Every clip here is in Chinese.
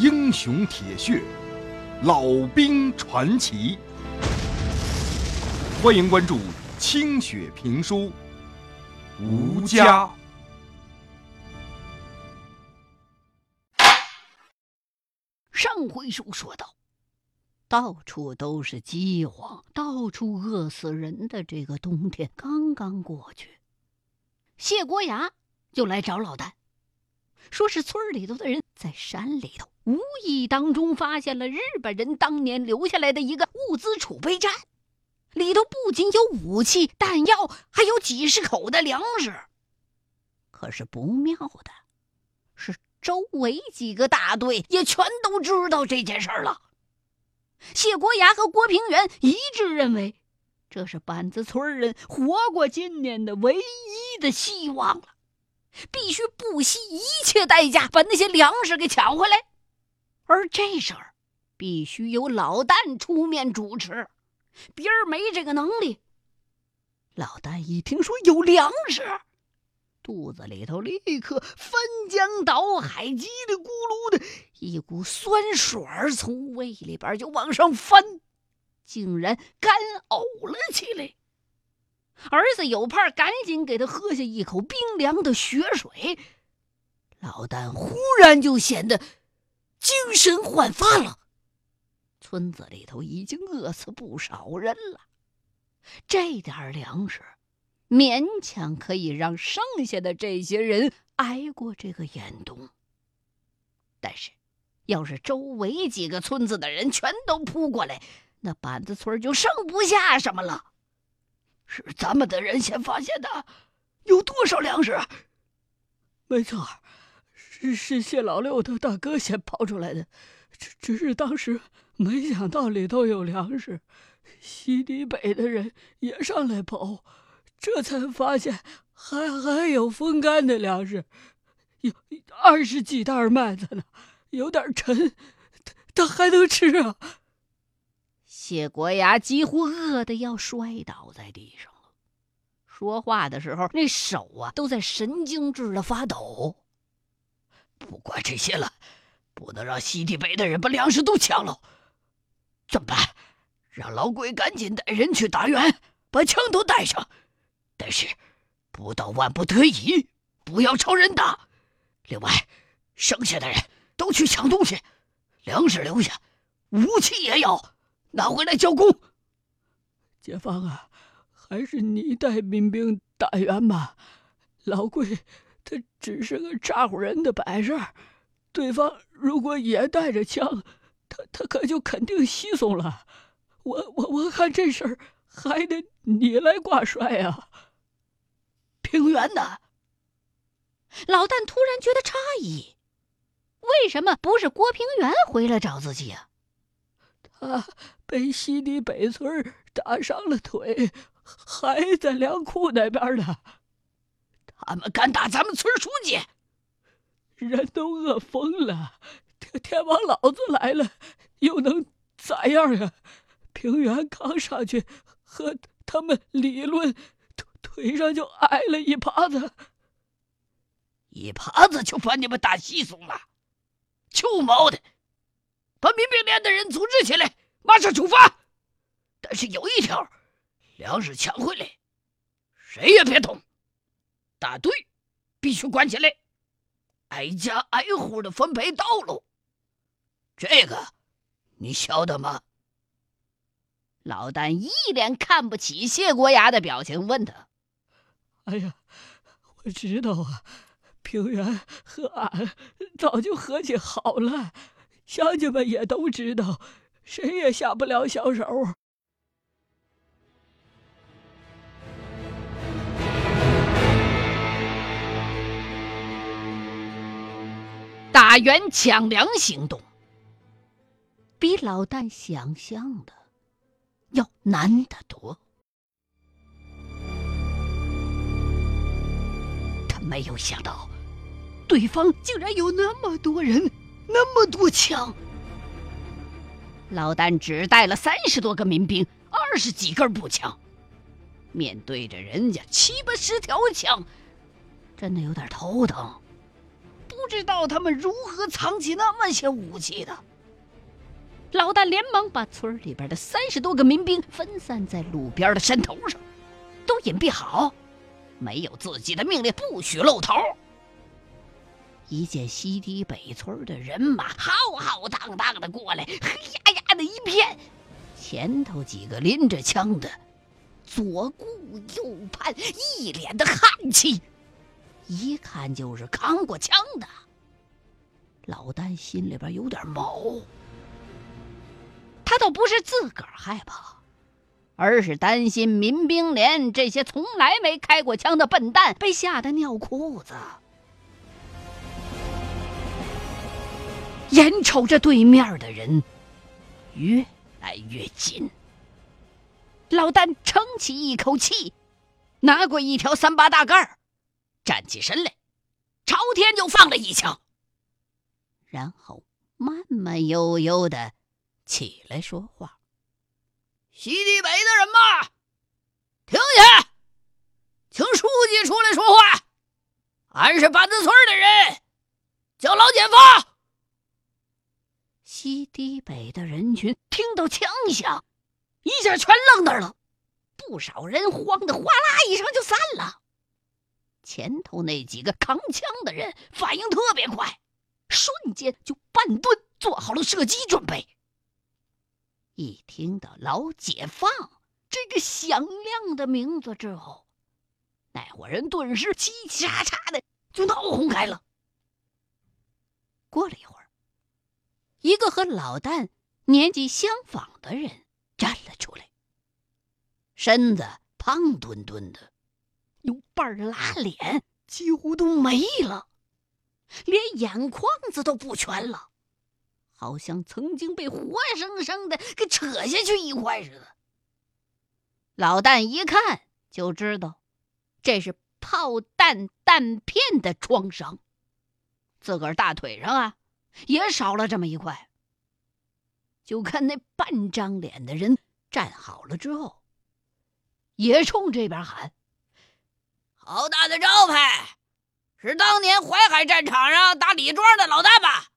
英雄铁血，老兵传奇。欢迎关注清雪评书，吴家。上回书说到，到处都是饥荒，到处饿死人的这个冬天刚刚过去，谢国牙就来找老旦，说是村里头的人在山里头无意当中发现了日本人当年留下来的一个物资储备站。里头不仅有武器、弹药，还有几十口的粮食。可是不妙的是，周围几个大队也全都知道这件事了。谢国牙和郭平原一致认为，这是板子村人活过今年的唯一的希望了，必须不惜一切代价把那些粮食给抢回来。而这事儿，必须由老旦出面主持。别人没这个能力。老旦一听说有粮食，肚子里头立刻翻江倒海，叽里咕噜的一股酸水从胃里边就往上翻，竟然干呕了起来。儿子有盼赶紧给他喝下一口冰凉的血水，老旦忽然就显得精神焕发了。村子里头已经饿死不少人了，这点粮食勉强可以让剩下的这些人挨过这个严冬。但是，要是周围几个村子的人全都扑过来，那板子村就剩不下什么了。是咱们的人先发现的，有多少粮食？没错，是是谢老六的大哥先跑出来的，只只是当时。没想到里头有粮食，西堤北的人也上来跑，这才发现还还有风干的粮食，有二十几袋麦子呢，有点沉，他他还能吃啊！谢国牙几乎饿得要摔倒在地上了，说话的时候那手啊都在神经质的发抖。不管这些了，不能让西地北的人把粮食都抢了。怎么办？让老鬼赶紧带人去打援，把枪都带上。但是，不到万不得已，不要朝人打。另外，剩下的人都去抢东西，粮食留下，武器也要拿回来交工。解放啊，还是你带民兵打援吧。老鬼他只是个咋呼人的摆设，对方如果也带着枪。他他可就肯定稀松了，我我我看这事儿还得你来挂帅啊。平原呢？老旦突然觉得诧异，为什么不是郭平原回来找自己啊？他被西堤北村打伤了腿，还在粮库那边呢。俺们敢打咱们村书记？人都饿疯了。天王老子来了，又能咋样呀？平原刚上去和他们理论，腿腿上就挨了一耙子，一耙子就把你们打稀松了。臭毛的，把民兵连的人组织起来，马上出发。但是有一条，粮食抢回来，谁也别动。大队必须关起来，挨家挨户的分配道路。这个，你晓得吗？老旦一脸看不起谢国牙的表情，问他：“哎呀，我知道啊，平原和俺早就和气好了，乡亲们也都知道，谁也下不了小手。”打援抢粮行动。比老旦想象的要难得多。他没有想到，对方竟然有那么多人，那么多枪。老旦只带了三十多个民兵，二十几根步枪，面对着人家七八十条枪，真的有点头疼。知道他们如何藏起那么些武器的。老大连忙把村里边的三十多个民兵分散在路边的山头上，都隐蔽好，没有自己的命令，不许露头。一见西堤北村的人马浩浩荡荡的过来，黑压压的一片，前头几个拎着枪的，左顾右盼，一脸的汗气，一看就是扛过枪的。老丹心里边有点毛，他倒不是自个儿害怕，而是担心民兵连这些从来没开过枪的笨蛋被吓得尿裤子。眼瞅着对面的人越来越近，老丹撑起一口气，拿过一条三八大盖站起身来，朝天就放了一枪，然后慢慢悠悠的起来说话：“西堤北的人马，停下，请书记出来说话。俺是板子村的人，叫老奸发。”西堤北的人群听到枪响，一下全愣那儿了，不少人慌得哗啦一声就散了。前头那几个扛枪的人反应特别快，瞬间就半蹲，做好了射击准备。一听到老解放这个响亮的名字之后，那伙人顿时叽叽喳喳的就闹哄开了。过了一会儿。一个和老旦年纪相仿的人站了出来，身子胖墩墩的，有半拉脸几乎都没了，连眼眶子都不全了，好像曾经被活生生的给扯下去一块似的。老旦一看就知道，这是炮弹弹片的创伤，自个儿大腿上啊。也少了这么一块。就看那半张脸的人站好了之后，也冲这边喊：“好大的招牌！是当年淮海战场上打李庄的老旦吧？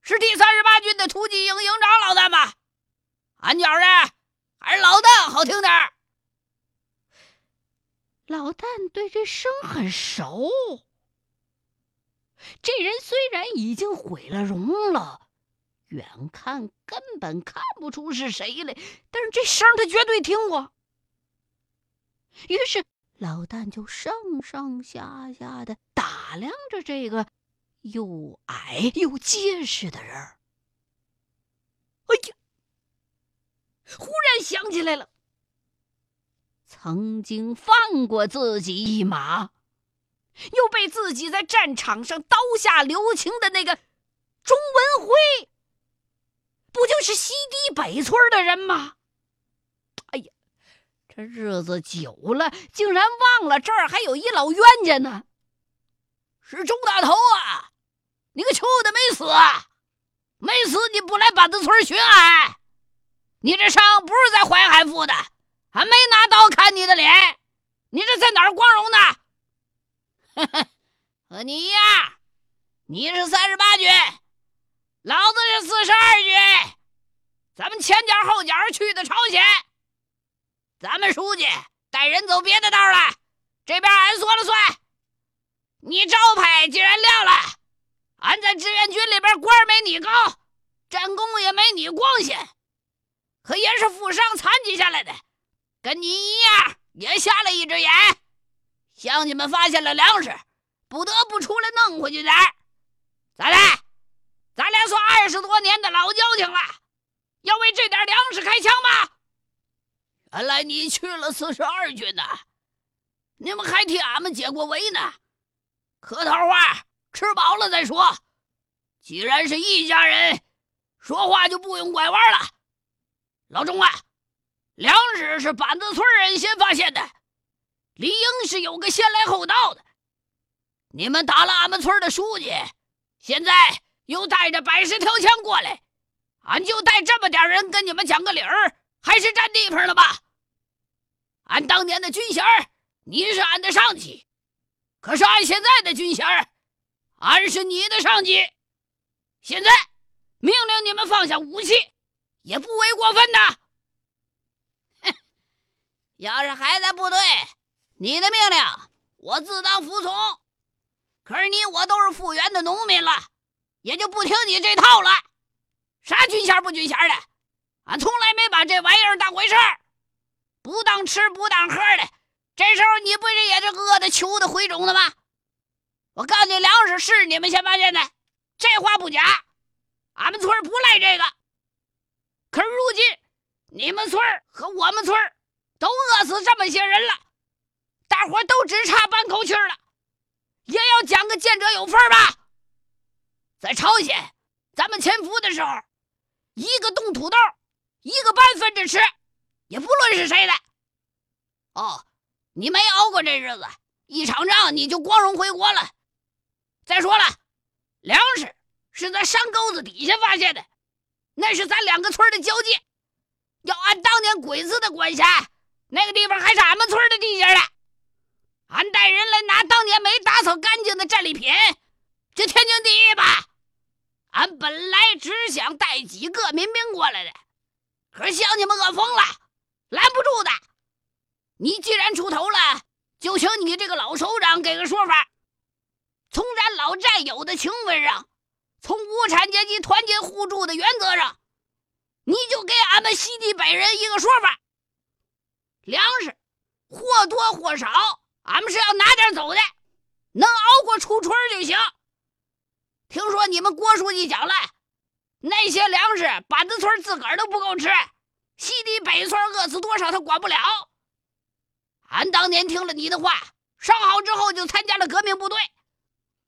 是第三十八军的突击营营长老旦吧？俺觉着还是老旦好听点老旦对这声很熟。这人虽然已经毁了容了，远看根本看不出是谁来，但是这声他绝对听过。于是老旦就上上下下的打量着这个又矮又结实的人。哎呀！忽然想起来了，曾经放过自己一马。又被自己在战场上刀下留情的那个钟文辉，不就是西堤北村的人吗？哎呀，这日子久了，竟然忘了这儿还有一老冤家呢。是钟大头啊！你个球的没死？没死你不来板子村巡案？你这伤不是在淮海负的？还没拿刀砍你的脸，你这在哪儿光荣呢？和你一样，你是三十八军，老子是四十二军。咱们前脚后脚去的朝鲜，咱们书记带人走别的道了，这边俺说了算。你招牌既然亮了，俺在志愿军里边官没你高，战功也没你光鲜，可也是负伤残疾下来的，跟你一样也瞎了一只眼。乡亲们发现了粮食，不得不出来弄回去点儿。咋的？咱俩算二十多年的老交情了，要为这点粮食开枪吗？原来你去了四十二军呐！你们还替俺们解过围呢。客套话，吃饱了再说。既然是一家人，说话就不用拐弯了。老钟啊，粮食是板子村人先发现的。理应是有个先来后到的。你们打了俺们村的书记，现在又带着百十条枪过来，俺就带这么点人跟你们讲个理儿，还是占地方了吧？俺当年的军衔你是俺的上级，可是俺现在的军衔俺是你的上级，现在命令你们放下武器，也不为过分呐。哼，要是还在部队，你的命令我自当服从。可是你我都是复员的农民了，也就不听你这套了。啥军衔不军衔的，俺从来没把这玩意儿当回事儿。不当吃不当喝的，这时候你不是也是饿的求的回种的吗？我告诉你，粮食是你们先发现的，这话不假。俺们村不赖这个。可是如今你们村和我们村都饿死这么些人了，大伙都只差半口气了，也要讲个见者有份吧。在朝鲜，咱们潜伏的时候，一个冻土豆，一个半分着吃。也不论是谁的，哦，你没熬过这日子，一场仗你就光荣回国了。再说了，粮食是在山沟子底下发现的，那是咱两个村的交界。要按当年鬼子的管辖，那个地方还是俺们村的地界呢。俺带人来拿当年没打扫干净的战利品，这天经地义吧？俺本来只想带几个民兵过来的，可是乡亲们饿疯了。拦不住的，你既然出头了，就请你这个老首长给个说法。从咱老战友的情分上，从无产阶级团结互助的原则上，你就给俺们西地北人一个说法。粮食或多或少，俺们是要拿点走的，能熬过初春就行。听说你们郭书记讲了，那些粮食板子村自个儿都不够吃。西堤北村饿死多少，他管不了。俺当年听了你的话，伤好之后就参加了革命部队，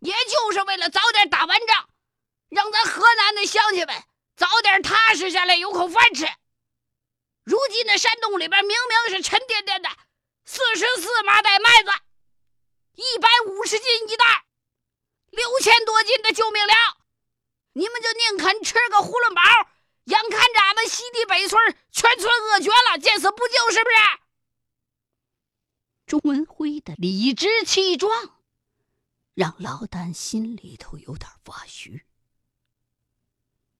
也就是为了早点打完仗，让咱河南的乡亲们早点踏实下来，有口饭吃。如今那山洞里边明明是沉甸甸的四十四麻袋麦子，一百五十斤一袋，六千多斤的救命粮，你们就宁肯吃个囫囵饱？眼看着俺们西堤北村全村饿绝了，见死不救，是不是？钟文辉的理直气壮，让老旦心里头有点发虚。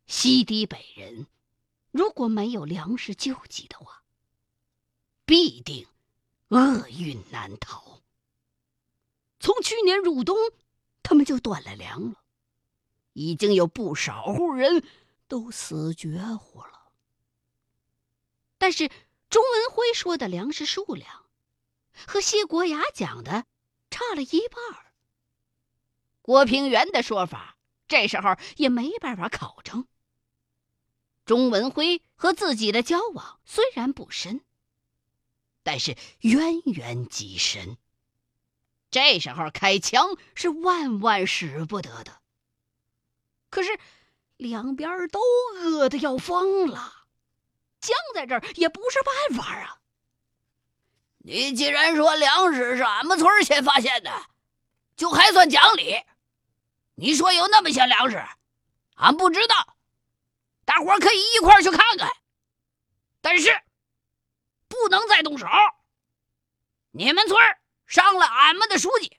西堤北人如果没有粮食救济的话，必定厄运难逃。从去年入冬，他们就断了粮了，已经有不少户人。都死绝乎了。但是钟文辉说的粮食数量，和谢国雅讲的差了一半儿郭平原的说法，这时候也没办法考证。钟文辉和自己的交往虽然不深，但是渊源极深。这时候开枪是万万使不得的。可是。两边都饿得要疯了，僵在这儿也不是办法啊！你既然说粮食是俺们村先发现的，就还算讲理。你说有那么些粮食，俺不知道，大伙可以一块去看看。但是不能再动手。你们村伤了俺们的书记，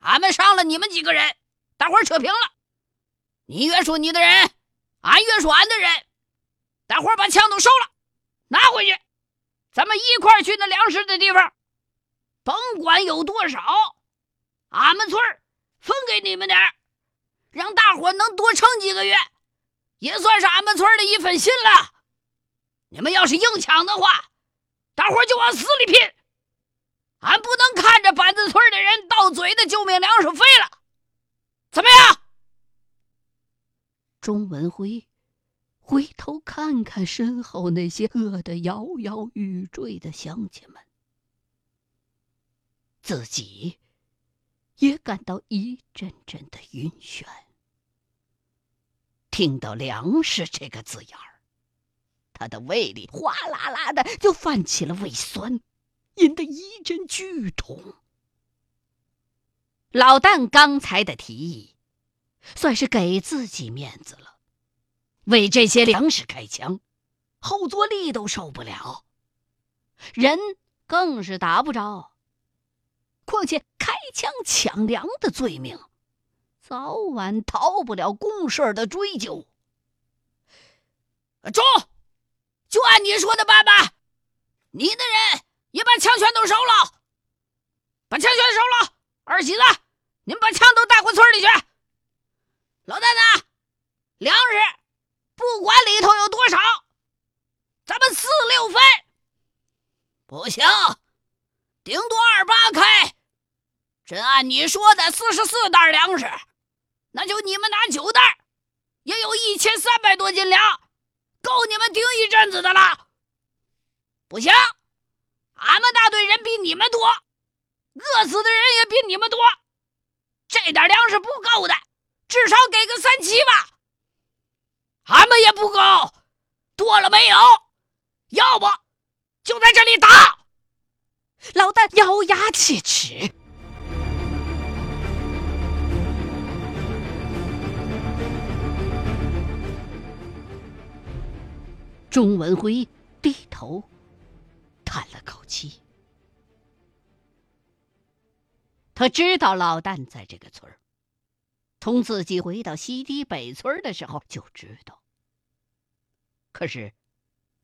俺们伤了你们几个人，大伙扯平了。你约束你的人，俺约束俺的人，大伙把枪都收了，拿回去，咱们一块去那粮食的地方，甭管有多少，俺们村分给你们点让大伙能多撑几个月，也算是俺们村的一份心了。你们要是硬抢的话，大伙就往死里拼，俺不能看着板子村的人到嘴的救命粮食废了，怎么样？钟文辉回头看看身后那些饿得摇摇欲坠的乡亲们，自己也感到一阵阵的晕眩。听到“粮食”这个字眼儿，他的胃里哗啦啦的就泛起了胃酸，引得一阵剧痛。老旦刚才的提议。算是给自己面子了，为这些粮食开枪，后坐力都受不了，人更是打不着。况且开枪抢粮的罪名，早晚逃不了公事的追究。中，就按你说的办吧。你的人也把枪全都收了，把枪全收了。二喜子，你们把枪都带回村里去。老蛋子，粮食不管里头有多少，咱们四六分。不行，顶多二八开。真按你说的四十四袋粮食，那就你们拿九袋，也有一千三百多斤粮，够你们顶一阵子的了。不行，俺们大队人比你们多，饿死的人也比你们多，这点粮食不够的，至少给个三七吧。俺们也不够，多了没有？要不就在这里打。老旦咬牙切齿。钟文辉低头叹了口气，他知道老旦在这个村儿，从自己回到西堤北村的时候就知道，可是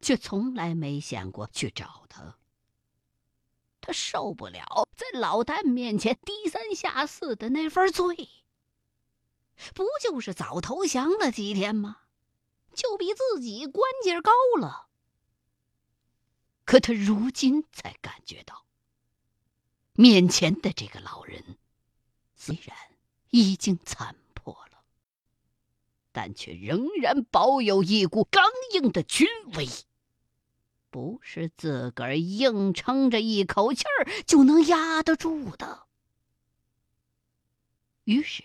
却从来没想过去找他。他受不了在老旦面前低三下四的那份罪，不就是早投降了几天吗？就比自己官阶高了，可他如今才感觉到，面前的这个老人虽然已经残破了，但却仍然保有一股刚硬的军威，不是自个儿硬撑着一口气儿就能压得住的。于是，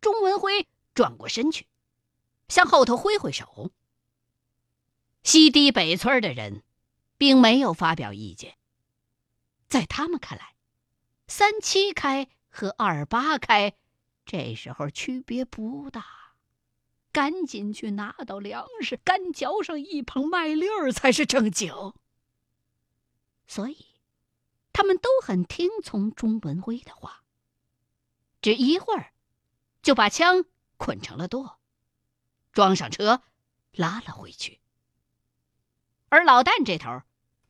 钟文辉转过身去。向后头挥挥手，西堤北村的人并没有发表意见。在他们看来，三七开和二八开这时候区别不大，赶紧去拿到粮食，干嚼上一捧麦粒儿才是正经。所以，他们都很听从钟文辉的话，只一会儿就把枪捆成了垛。装上车，拉了回去。而老旦这头，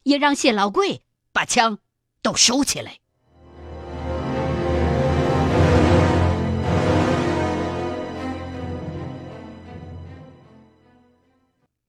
也让谢老贵把枪都收起来。